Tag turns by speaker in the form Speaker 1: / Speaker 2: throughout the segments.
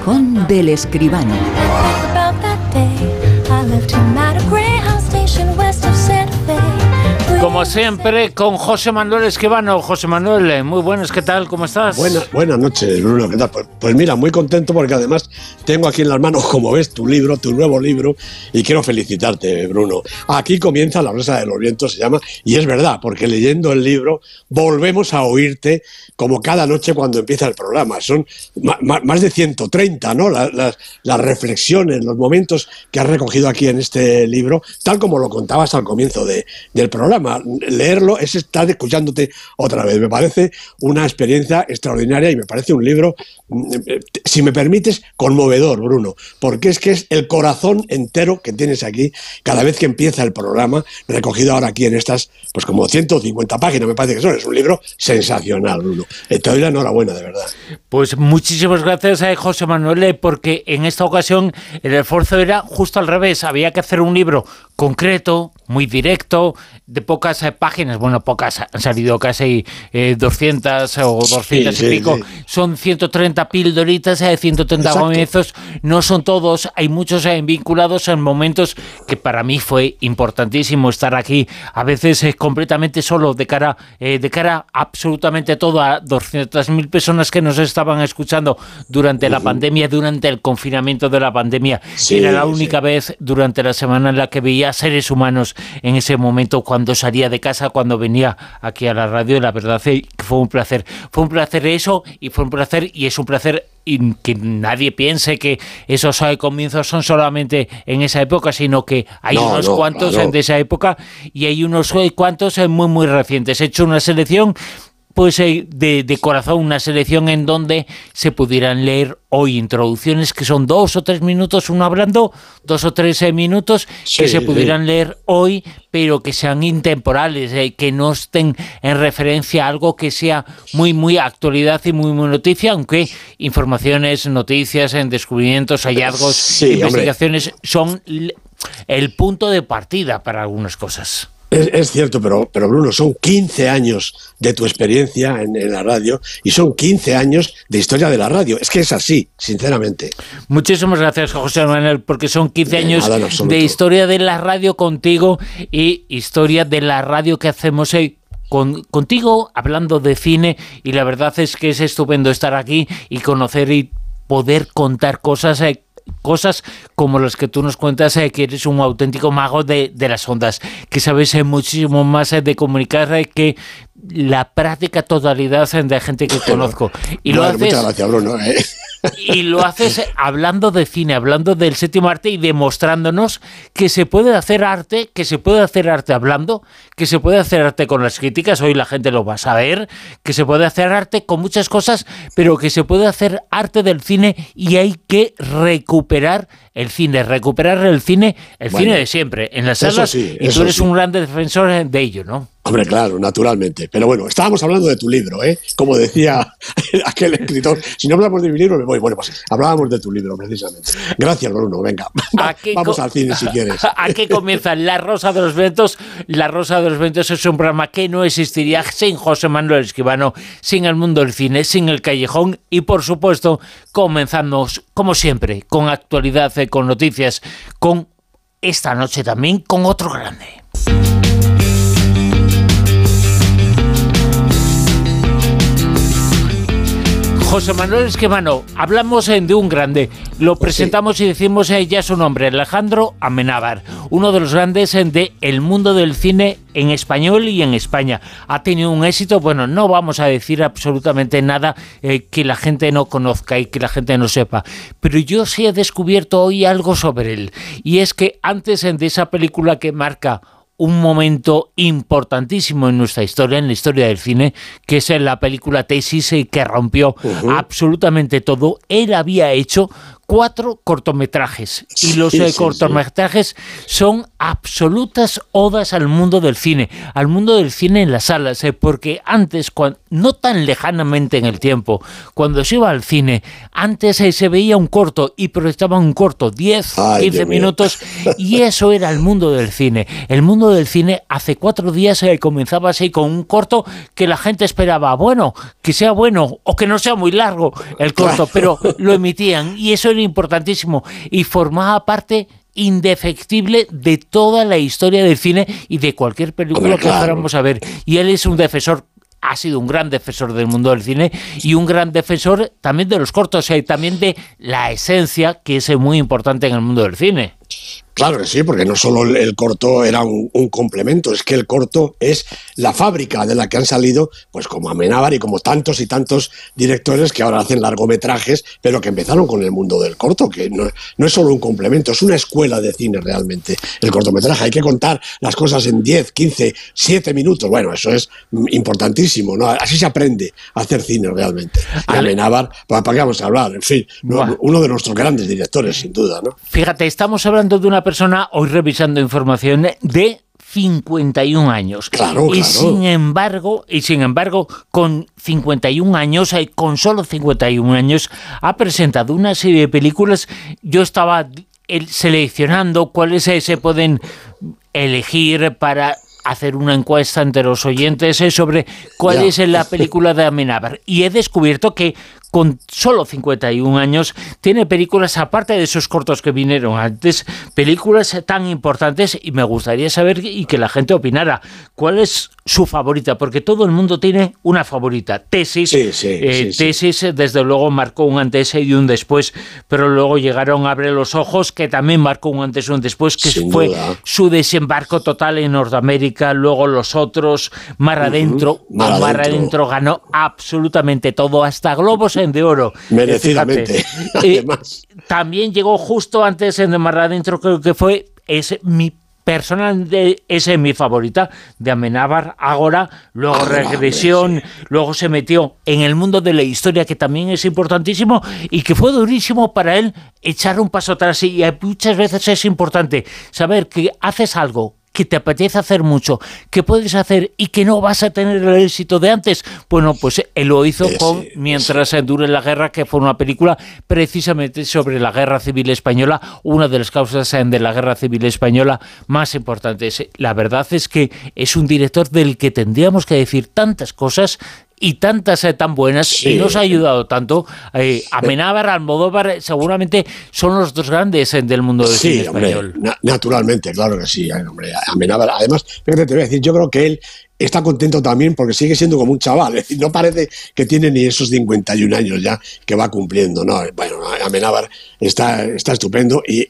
Speaker 1: callejón del escribano.
Speaker 2: Como siempre, con José Manuel Esquivano. José Manuel, eh, muy buenas, ¿qué tal? ¿Cómo estás?
Speaker 3: Buenas, buenas noches, Bruno. ¿Qué tal? Pues, pues, mira, muy contento porque además tengo aquí en las manos, como ves, tu libro, tu nuevo libro, y quiero felicitarte, Bruno. Aquí comienza La Rosa de los Vientos, se llama, y es verdad, porque leyendo el libro volvemos a oírte como cada noche cuando empieza el programa. Son más de 130, ¿no? Las, reflexiones, los momentos que has recogido aquí en este libro, tal como lo contabas al comienzo de, del programa leerlo es estar escuchándote otra vez. Me parece una experiencia extraordinaria y me parece un libro, mm, eh, si me permites, conmovedor, Bruno, porque es que es el corazón entero que tienes aquí cada vez que empieza el programa, recogido ahora aquí en estas, pues como 150 páginas, me parece que son. Es un libro sensacional, Bruno. Eh, te doy la enhorabuena, de verdad.
Speaker 2: Pues muchísimas gracias a José Manuel, eh, porque en esta ocasión el esfuerzo era justo al revés. Había que hacer un libro concreto, muy directo, de pocas eh, páginas, bueno, pocas, han salido casi 200 eh, o 200 y pico, son 130 pildoritas, 130 eh, comienzos, no son todos, hay muchos vinculados en momentos que para mí fue importantísimo estar aquí, a veces completamente solo, de cara, de cara absolutamente todo a 200.000 personas que nos estaban escuchando durante la pandemia, durante el confinamiento de la pandemia, era la única vez durante la semana en la que veía seres humanos en ese momento cuando salía de casa, cuando venía aquí a la radio, y la verdad es que fue un placer. Fue un placer eso y fue un placer y es un placer que nadie piense que esos comienzos son solamente en esa época, sino que hay unos cuantos de esa época y hay unos cuantos muy, muy recientes. He hecho una selección pues de, de, corazón una selección en donde se pudieran leer hoy introducciones que son dos o tres minutos, uno hablando, dos o tres eh, minutos que se pudieran leer hoy, pero que sean intemporales, eh, que no estén en referencia a algo que sea muy, muy actualidad y muy, muy noticia, aunque informaciones, noticias, en descubrimientos, hallazgos, investigaciones son el punto de partida para algunas cosas.
Speaker 3: Es, cierto, pero, pero Bruno, son 15 años de tu experiencia en, la radio y son 15 años de historia de la radio. Es que es así, sinceramente.
Speaker 2: Muchísimas gracias, José Manuel, porque son 15 años de historia de la radio contigo y historia de la radio que hacemos hoy con, contigo hablando de cine y la verdad es que es estupendo estar aquí y conocer y poder contar cosas eh, cosas como las que tú nos cuentas, eh, que eres un auténtico mago de, las ondas, que sabes eh, muchísimo más eh, de comunicar que la práctica totalidad de gente que conozco.
Speaker 3: Y lo haces, muchas gracias, Bruno.
Speaker 2: Y lo haces hablando de cine, hablando del séptimo arte y demostrándonos que se puede hacer arte, que se puede hacer arte hablando, que se puede hacer arte con las críticas, hoy la gente lo va a saber, que se puede hacer arte con muchas cosas, pero que se puede hacer arte del cine y hay que recuperar el cine, recuperar el cine, el cine de siempre, en las salas, y tú eres un gran defensor de ello, ¿no?
Speaker 3: Hombre, claro, naturalmente. Pero bueno, estábamos hablando de tu libro, ¿eh? Como decía aquel escritor, si no hablamos de mi libro me voy. Bueno, pues hablábamos de tu libro, precisamente. Gracias, Bruno. Venga, vamos al cine si quieres.
Speaker 2: Aquí comienza La Rosa de los Ventos. La Rosa de los Ventos es un programa que no existiría sin José Manuel Esquivano, sin el mundo del cine, sin el callejón y, por supuesto, comenzamos, como siempre, con actualidad, eh, con noticias, con esta noche también con otro grande. José Manuel Esquemano, hablamos eh, de un grande, lo pues presentamos y decimos eh, ya su nombre, Alejandro Amenábar, uno de los grandes eh, de el mundo del cine en español y en España. Ha tenido un éxito, bueno, no vamos a decir absolutamente nada que la gente no conozca y que la gente no sepa, pero yo sí he descubierto hoy algo sobre él, y es que antes de esa película que marca un momento importantísimo en nuestra historia, en la historia del cine, que es en la película Tesis, que rompió absolutamente todo. Él había hecho cuatro cortometrajes. Y los eh, cortometrajes son absolutas odas al mundo del cine, al mundo del cine en las salas, eh, porque antes, no tan lejanamente en el tiempo, cuando se iba al cine, antes eh, se veía un corto y proyectaban un corto, 10, 15 minutos, y eso era el mundo del cine. El mundo del cine hace cuatro días comenzaba así con un corto que la gente esperaba, bueno, que sea bueno o que no sea muy largo el corto, pero lo emitían y eso era importantísimo y formaba parte indefectible de toda la historia del cine y de cualquier película que fuéramos a ver. Y él es un defensor ha sido un gran defensor del mundo del cine y un gran defensor también de los cortos y también de la esencia que es muy importante en el mundo del cine.
Speaker 3: Claro que sí, porque no solo el, corto era un, complemento, es que el corto es la fábrica de la que han salido, pues como Amenábar y como tantos y tantos directores que ahora hacen largometrajes, pero que empezaron con el mundo del corto, que no, es solo un complemento, es una escuela de cine realmente. El cortometraje, hay que contar las cosas en 10, 15, 7 minutos. Bueno, eso es importantísimo, ¿no? Así se aprende a hacer cine realmente. Y Amenábar, ¿para qué vamos a hablar? En fin, uno de nuestros grandes directores, sin duda, ¿no?
Speaker 2: Fíjate, estamos hablando de una persona, hoy revisando información, de 51 años.
Speaker 3: Claro,
Speaker 2: y sin embargo, y sin embargo, con 51 años, eh, con solo 51 años, ha presentado una serie de películas. Yo estaba seleccionando cuáles eh, se pueden elegir para hacer una encuesta entre los oyentes eh, sobre cuál es la película de Amenábar. Y he descubierto que con solo 51 años, tiene películas, aparte de esos cortos que vinieron antes, películas tan importantes y me gustaría saber y que la gente opinara. Cuál es su favorita, porque todo el mundo tiene una favorita. Tesis, eh, Tesis desde luego marcó un antes y un después, pero luego llegaron Abre los Ojos, que también marcó un antes y un después, que fue su desembarco total en Norteamérica, luego los otros, Mar Adentro, Mar, Adentro ganó absolutamente todo, hasta globos de oro.
Speaker 3: Merecidamente. Además.
Speaker 2: también llegó justo antes en Mar Adentro, creo que fue es mi personal de, esa es mi favorita de Amenábar Ahora luego Regresión luego se metió en el mundo de la historia que también es importantísimo y que fue durísimo para él echar un paso atrás. Y muchas veces es importante saber que haces algo que te apetece hacer mucho, que puedes hacer y que no vas a tener el éxito de antes. Bueno, pues él lo hizo con Mientras dure la guerra, que fue una película precisamente sobre la guerra civil española, una de las causas de la guerra civil española más importantes. La verdad es que es un director del que tendríamos que decir tantas cosas y tantas eh, tan buenas y nos ha ayudado tanto. Eh, Amenábar, Almodóvar, seguramente son los dos grandes eh, del mundo del cine español.
Speaker 3: naturalmente, claro que sí, hombre. Amenábar, además, fíjate, te voy a decir, yo creo que él está contento también porque sigue siendo como un chaval. Es no parece que tiene ni esos 51 años ya que va cumpliendo. No, bueno, Amenábar está, está estupendo y,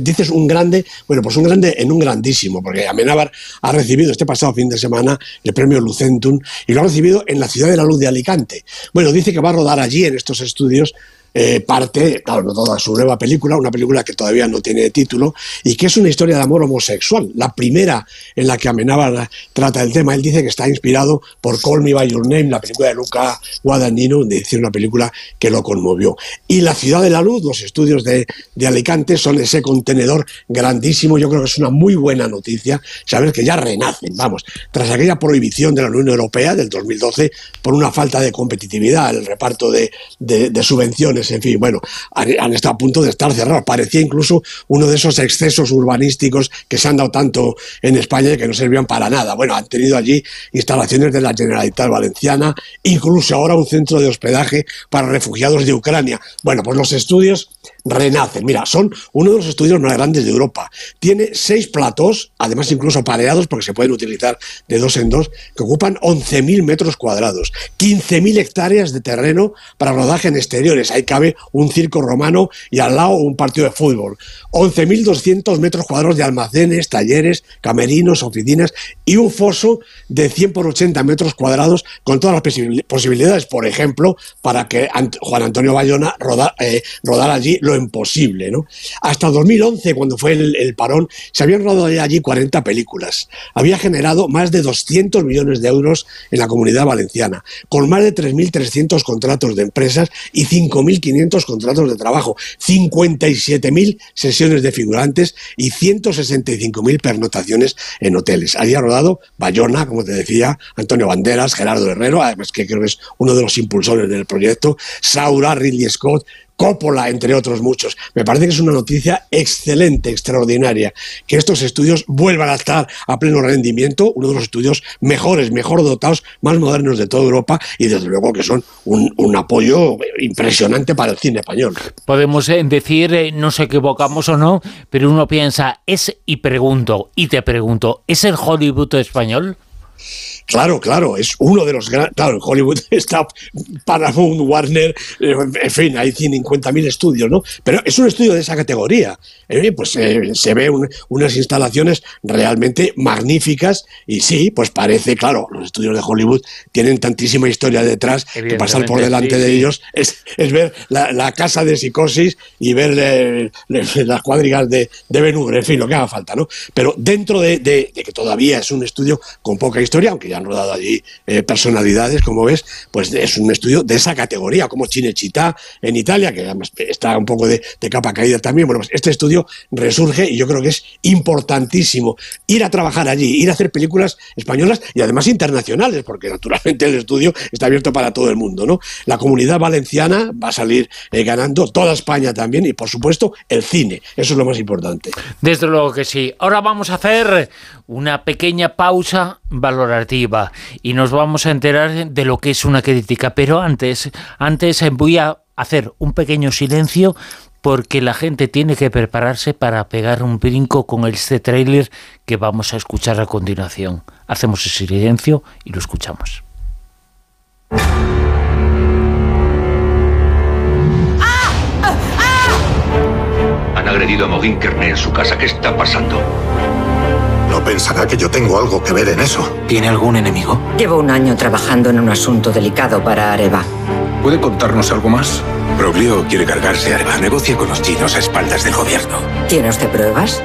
Speaker 3: dices un grande, bueno, pues un grande en un grandísimo, porque Amenábar ha recibido este pasado fin de semana el premio Lucentum y lo ha recibido en la ciudad de la luz de Alicante. Bueno, dice que va a rodar allí en estos estudios eh, parte, claro, no toda su nueva película, una película que todavía no tiene título y que es una historia de amor homosexual, la primera en la que Amenábar trata el tema. Él dice que está inspirado por Call Me By Your Name, la película de Luca Guadagnino, de decir una película que lo conmovió. Y La Ciudad de la Luz, los estudios de, de Alicante, son ese contenedor grandísimo. Yo creo que es una muy buena noticia saber que ya renacen, vamos, tras aquella prohibición de la Unión Europea del 2012 por una falta de competitividad, el reparto de, de subvenciones en fin, bueno, han, estado a punto de estar cerrados. Parecía incluso uno de esos excesos urbanísticos que se han dado tanto en España y que no servían para nada. Bueno, han tenido allí instalaciones de la Generalitat Valenciana, incluso ahora un centro de hospedaje para refugiados de Ucrania. Bueno, pues los estudios renacen. Mira, son uno de los estudios más grandes de Europa. Tiene seis platos, además incluso pareados, porque se pueden utilizar de dos en dos, que ocupan 11.000 metros cuadrados, 15.000 hectáreas de terreno para rodaje en exteriores. Ahí cabe un circo romano y al lado un partido de fútbol. 11.200 metros cuadrados de almacenes, talleres, camerinos, oficinas y un foso de 100 por 80 metros cuadrados con todas las posibilidades, por ejemplo, para que Juan Antonio Bayona rodara, eh, rodar allí imposible. ¿no? Hasta 2011, cuando fue el, parón, se habían rodado allí 40 películas. Había generado más de 200 millones de euros en la comunidad valenciana, con más de 3.300 contratos de empresas y 5.500 contratos de trabajo, 57.000 sesiones de figurantes y 165.000 pernotaciones en hoteles. Había rodado Bayona, como te decía, Antonio Banderas, Gerardo Herrero, además que creo que es uno de los impulsores del proyecto, Saura, Ridley Scott, Coppola, entre otros muchos. Me parece que es una noticia excelente, extraordinaria, que estos estudios vuelvan a estar a pleno rendimiento, uno de los estudios mejores, mejor dotados, más modernos de toda Europa y desde luego que son un, apoyo impresionante para el cine español.
Speaker 2: Podemos eh, decir, eh, no nos equivocamos o no, pero uno piensa, es y pregunto, y te pregunto, ¿es el Hollywood español?
Speaker 3: Claro, claro, es uno de los grandes. Claro, en Hollywood está Paramount, Warner, eh, en fin, hay 50.000 estudios, ¿no? Pero es un estudio de esa categoría. Eh, pues eh, se ve unas instalaciones realmente magníficas y sí, pues parece, claro, los estudios de Hollywood tienen tantísima historia detrás que pasar por delante de ellos es, ver la, casa de psicosis y ver las cuadrigas de, de en fin, lo que haga falta, ¿no? Pero dentro de, de que todavía es un estudio con poca historia, aunque han rodado allí eh, personalidades, como ves, pues es un estudio de esa categoría, como Cinecittà en Italia, que además está un poco de, capa caída también. Bueno, pues este estudio resurge y yo creo que es importantísimo ir a trabajar allí, ir a hacer películas españolas y además internacionales, porque naturalmente el estudio está abierto para todo el mundo, ¿no? La comunidad valenciana va a salir eh, ganando, toda España también y por supuesto el cine, eso es lo más importante.
Speaker 2: Desde luego que sí. Ahora vamos a hacer una pequeña pausa valorativa y nos vamos a enterar de lo que es una crítica. Pero antes, antes voy a hacer un pequeño silencio porque la gente tiene que prepararse para pegar un brinco con este tráiler que vamos a escuchar a continuación. Hacemos ese silencio y lo escuchamos.
Speaker 1: Han agredido a Mogin en su casa. ¿Qué está pasando?
Speaker 4: No pensará que yo tengo algo que ver en eso.
Speaker 5: ¿Tiene algún enemigo?
Speaker 6: Llevo un año trabajando en un asunto delicado para Areva.
Speaker 4: ¿Puede contarnos algo más?
Speaker 1: Broglio quiere cargarse a Areva. Negocia con los chinos a espaldas del gobierno.
Speaker 6: ¿Tiene usted pruebas?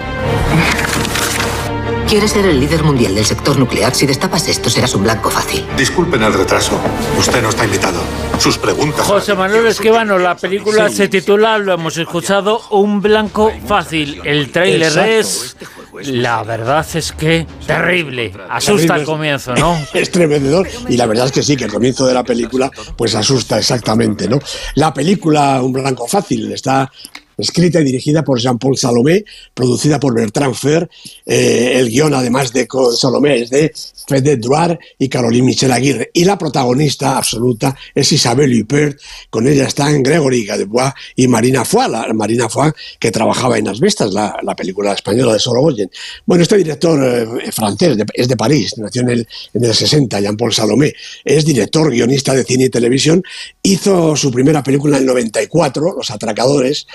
Speaker 6: Quiere ser el líder mundial del sector nuclear. Si destapas esto, serás un blanco fácil.
Speaker 4: Disculpen el retraso. Usted no está invitado. Sus preguntas.
Speaker 2: José Manuel Esquivano, la película se titula, lo hemos escuchado, Un blanco fácil. El tráiler es la verdad es que terrible. Asusta al comienzo, ¿no?
Speaker 3: Es tremendor. Y la verdad es que sí, que el comienzo de la película pues asusta exactamente, ¿no? La película Un Blanco Fácil está escrita y dirigida por Jean-Paul Salomé, producida por Bertrand Fer. Eh, el guion, además de Salomé, es de Fede Drouard y Caroline Michel Aguirre. Y la protagonista absoluta es Isabelle Huppert. Con ella están Gregory Gadebois y Marina Foy, la, Marina Foy, que trabajaba en Asbestas, la, la película española de Sorogoyen. Bueno, este director eh, francés es de París, nació en el, en el 60, Jean-Paul Salomé. Es director, guionista de cine y televisión. Hizo su primera película en el 94, Los Atracadores,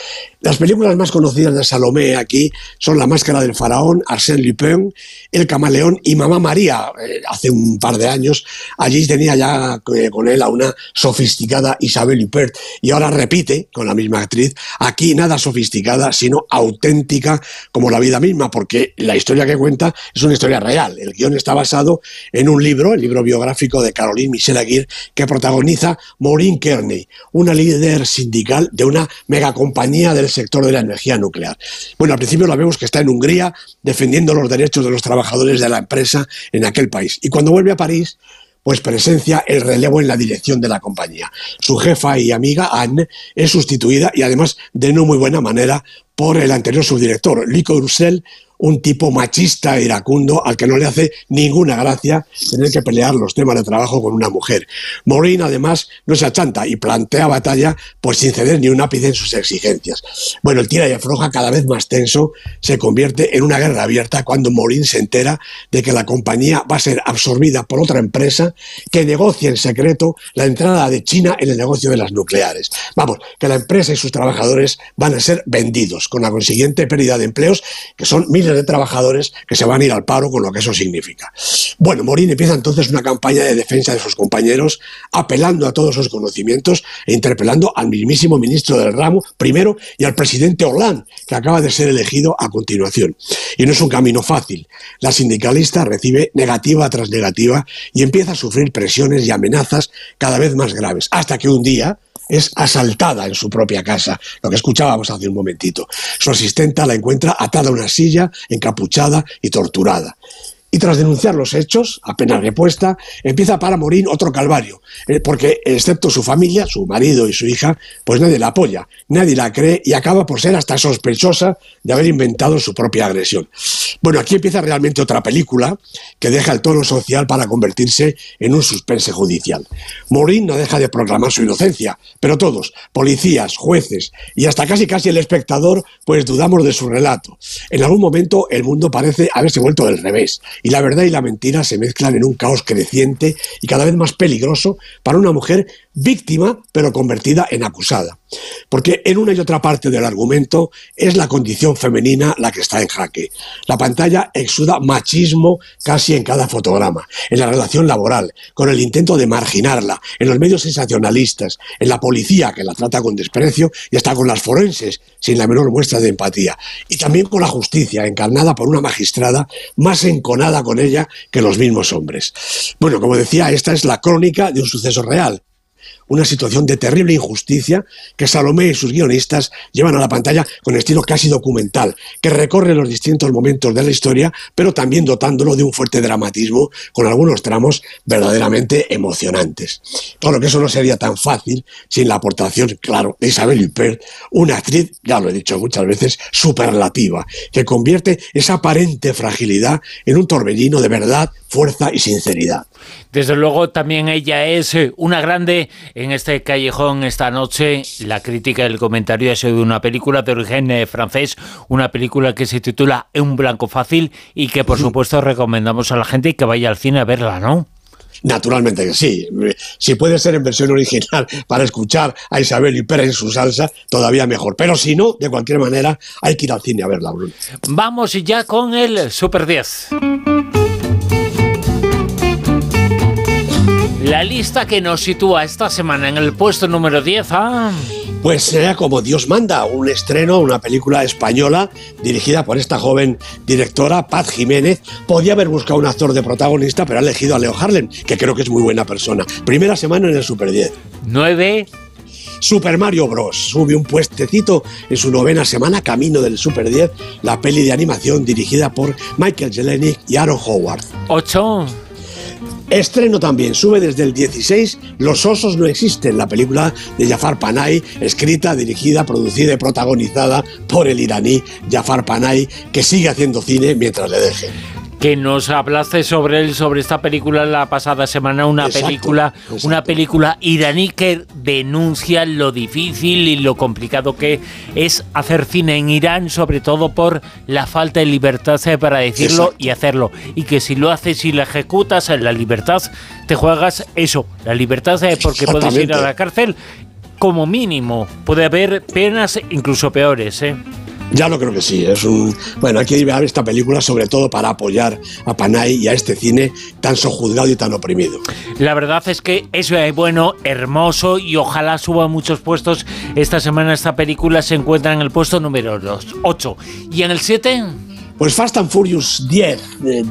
Speaker 3: las películas más conocidas de Salomé aquí son La Máscara del Faraón, Arsène Lupin, El Camaleón y Mamá María. Eh, hace un par de años allí tenía ya eh, con él a una sofisticada Isabel Huppert y ahora repite con la misma actriz, aquí nada sofisticada, sino auténtica como la vida misma, porque la historia que cuenta es una historia real. El guion está basado en un libro, el libro biográfico de Caroline Michel Aguirre, que protagoniza Maureen Kearney, una líder sindical de una megacompañía del sector de la energía nuclear. Bueno, al principio la vemos que está en Hungría defendiendo los derechos de los trabajadores de la empresa en aquel país. Y cuando vuelve a París, pues presencia el relevo en la dirección de la compañía. Su jefa y amiga, Anne, es sustituida y además de no muy buena manera por el anterior subdirector, Lico Ursel, un tipo machista iracundo al que no le hace ninguna gracia tener que pelear los temas de trabajo con una mujer. Maureen, además, no se achanta y plantea batalla pues sin ceder ni un ápice en sus exigencias. Bueno, el tira y afloja cada vez más tenso se convierte en una guerra abierta cuando Maureen se entera de que la compañía va a ser absorbida por otra empresa que negocia en secreto la entrada de China en el negocio de las nucleares. Vamos, que la empresa y sus trabajadores van a ser vendidos, con la consiguiente pérdida de empleos, que son miles de trabajadores que se van a ir al paro con lo que eso significa. Bueno, Morín empieza entonces una campaña de defensa de sus compañeros, apelando a todos sus conocimientos e interpelando al mismísimo ministro del ramo primero y al presidente Hollande, que acaba de ser elegido a continuación. Y no es un camino fácil. La sindicalista recibe negativa tras negativa y empieza a sufrir presiones y amenazas cada vez más graves, hasta que un día, es asaltada en su propia casa, lo que escuchábamos hace un momentito. Su asistenta la encuentra atada a una silla, encapuchada y torturada. Y tras denunciar los hechos, apenas repuesta, empieza para Morín otro calvario, eh, porque excepto su familia, su marido y su hija, pues nadie la apoya, nadie la cree y acaba por ser hasta sospechosa de haber inventado su propia agresión. Bueno, aquí empieza realmente otra película que deja el tono social para convertirse en un suspense judicial. Morín no deja de proclamar su inocencia, pero todos, policías, jueces y hasta casi casi el espectador, pues dudamos de su relato. En algún momento el mundo parece haberse vuelto del revés y la verdad y la mentira se mezclan en un caos creciente y cada vez más peligroso para una mujer víctima pero convertida en acusada. Porque en una y otra parte del argumento es la condición femenina la que está en jaque. La pantalla exuda machismo casi en cada fotograma, en la relación laboral, con el intento de marginarla, en los medios sensacionalistas, en la policía que la trata con desprecio y hasta con las forenses sin la menor muestra de empatía. Y también con la justicia, encarnada por una magistrada más enconada con ella que los mismos hombres. Bueno, como decía, esta es la crónica de un suceso real una situación de terrible injusticia que Salomé y sus guionistas llevan a la pantalla con estilo casi documental, que recorre los distintos momentos de la historia, pero también dotándolo de un fuerte dramatismo con algunos tramos verdaderamente emocionantes. Claro que eso no sería tan fácil sin la aportación, claro, de Isabel Huppert, una actriz, ya lo he dicho muchas veces, superlativa, que convierte esa aparente fragilidad en un torbellino de verdad, fuerza y sinceridad.
Speaker 2: Desde luego también ella es eh, una grande en este callejón esta noche. La crítica y el comentario ha sido de una película de origen eh, francés, una película que se titula Un blanco fácil y que por supuesto recomendamos a la gente que vaya al cine a verla, ¿no?
Speaker 3: Naturalmente que sí. Si puede ser en versión original para escuchar a Isabel y Pérez en su salsa, todavía mejor. Pero si no, de cualquier manera, hay que ir al cine a verla, Bruno.
Speaker 2: Vamos ya con el Super 10. La lista que nos sitúa esta semana en el puesto número 10 ¿ah?
Speaker 3: Pues sea como Dios manda, un estreno, una película española dirigida por esta joven directora, Paz Jiménez. Podía haber buscado un actor de protagonista, pero ha elegido a Leo Harlem, que creo que es muy buena persona. Primera semana en el Super 10.
Speaker 2: 9.
Speaker 3: Super Mario Bros. Sube un puestecito en su novena semana, camino del Super 10, la peli de animación dirigida por Michael Jelenic y Aaron Howard.
Speaker 2: 8.
Speaker 3: Estreno también, sube desde el 16 Los osos no existen, la película de Jafar Panay, escrita, dirigida, producida y protagonizada por el iraní Jafar Panay, que sigue haciendo cine mientras le dejen
Speaker 2: que nos hablaste sobre él, sobre esta película la pasada semana, una película, una película iraní que denuncia lo difícil y lo complicado que es hacer cine en Irán, sobre todo por la falta de libertad eh, para decirlo y hacerlo, y que si lo haces y lo ejecutas en la libertad, te juegas eso, la libertad eh, porque puedes ir a la cárcel. Como mínimo, puede haber penas incluso peores, ¿eh?
Speaker 3: Ya lo creo que sí. Es un bueno, hay que ver esta película sobre todo para apoyar a Panay y a este cine tan sojuzgado y tan oprimido.
Speaker 2: La verdad es que es bueno, hermoso y ojalá suba muchos puestos. Esta semana esta película se encuentra en el puesto número 8. ¿Y en el 7?
Speaker 3: Pues Fast and Furious 10,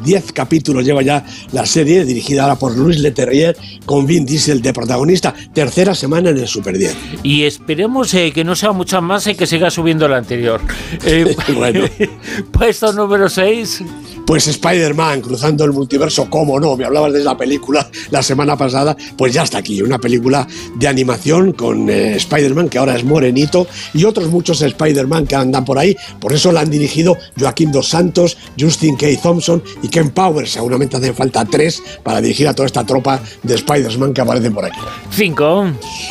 Speaker 3: 10 eh, capítulos lleva ya la serie, dirigida ahora por Luis Leterrier, con Vin Diesel de protagonista. Tercera semana en el Super 10.
Speaker 2: Y esperemos eh, que no sea mucho más y que siga subiendo la anterior. Eh, bueno. Puesto número 6.
Speaker 3: Pues Spider-Man, cruzando el multiverso, cómo no, me hablabas de la película la semana pasada, pues ya está aquí, una película de animación con eh, Spider-Man, que ahora es morenito, y otros muchos Spider-Man que andan por ahí, por eso la han dirigido Joaquín Dos Santos, Justin K. Thompson y Ken Powers, seguramente hacen falta tres para dirigir a toda esta tropa de Spider-Man que aparecen por aquí.
Speaker 2: Cinco.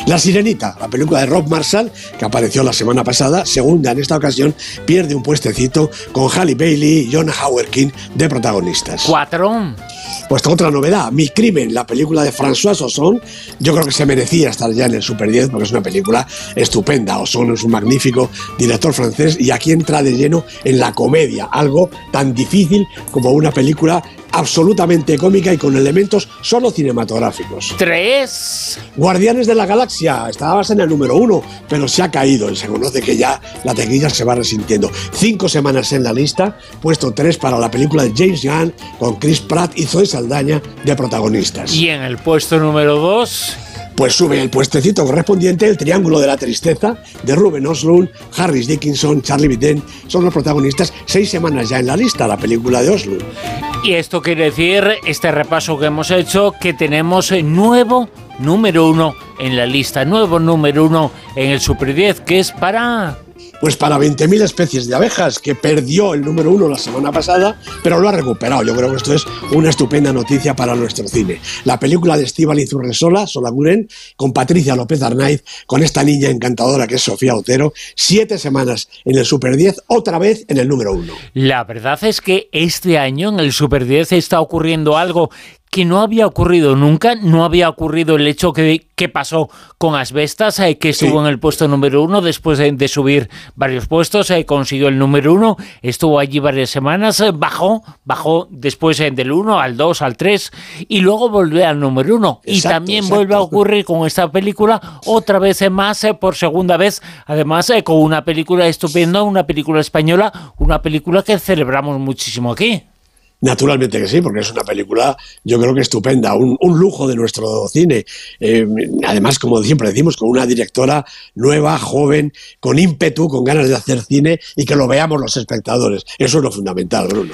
Speaker 3: La Sirenita, la película de Rob Marshall, que apareció la semana pasada, segunda en esta ocasión, pierde un puestecito con Halle Bailey y John Howard King de protagonistas.
Speaker 2: Cuatro.
Speaker 3: Pues otra novedad, Mi Crimen, la película de François Ozon, yo creo que se merecía estar ya en el Super 10 porque es una película estupenda. Ozon es un magnífico director francés y aquí entra de lleno en la comedia, algo tan difícil como una película absolutamente cómica y con elementos solo cinematográficos.
Speaker 2: Tres.
Speaker 3: Guardianes de la Galaxia, estabas en el número uno, pero se ha caído y se conoce que ya la tequilla se va resintiendo. Cinco semanas en la lista, puesto tres para la película de James Gunn con Chris Pratt y Zoe Saldaña de protagonistas.
Speaker 2: Y en el puesto número dos
Speaker 3: pues sube el puestecito correspondiente el Triángulo de la Tristeza de Ruben Oslund, Harris Dickinson, Charlie Bitten, son los protagonistas seis semanas ya en la lista, la película de Oslund.
Speaker 2: Y esto quiere decir, este repaso que hemos hecho, que tenemos nuevo número uno en la lista, nuevo número uno en el Super 10, que es para
Speaker 3: pues para 20.000 especies de abejas, que perdió el número uno la semana pasada, pero lo ha recuperado. Yo creo que esto es una estupenda noticia para nuestro cine. La película de Estíbal Inzurresola, Solaguren, con Patricia López Arnaiz, con esta niña encantadora que es Sofía Otero, siete semanas en el Super 10, otra vez en el número uno.
Speaker 2: La verdad es que este año en el Super 10 está ocurriendo algo que no había ocurrido nunca, no había ocurrido el hecho que, que pasó con Asbestas, eh, que estuvo en el puesto número uno después de, subir varios puestos, eh, consiguió el número uno, estuvo allí varias semanas, eh, bajó, bajó después del uno al dos, al tres, y luego volvió al número uno. y también vuelve a ocurrir con esta película otra vez más, por segunda vez, además con una película estupenda, una película española, una película que celebramos muchísimo aquí.
Speaker 3: Naturalmente que sí, porque es una película, yo creo que estupenda, un, lujo de nuestro cine. Eh, además, como siempre decimos, con una directora nueva, joven, con ímpetu, con ganas de hacer cine y que lo veamos los espectadores. Eso es lo fundamental, Bruno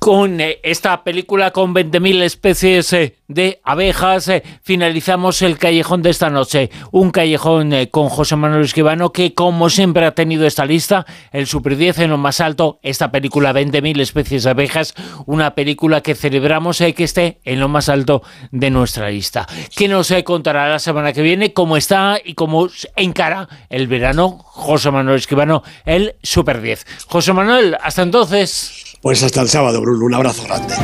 Speaker 2: con eh, esta película con 20.000 especies eh, de abejas, eh, finalizamos el callejón de esta noche. Un callejón con José Manuel Esquivano que, como siempre, ha tenido esta lista, el Super 10 en lo más alto, esta película 20.000 especies de abejas, una película que celebramos que esté en lo más alto de nuestra lista. Que nos contará la semana que viene cómo está y cómo encara el verano José Manuel Esquivano, el Super 10. José Manuel, hasta entonces.
Speaker 3: Pues hasta el sábado, Bruno. Un abrazo grande.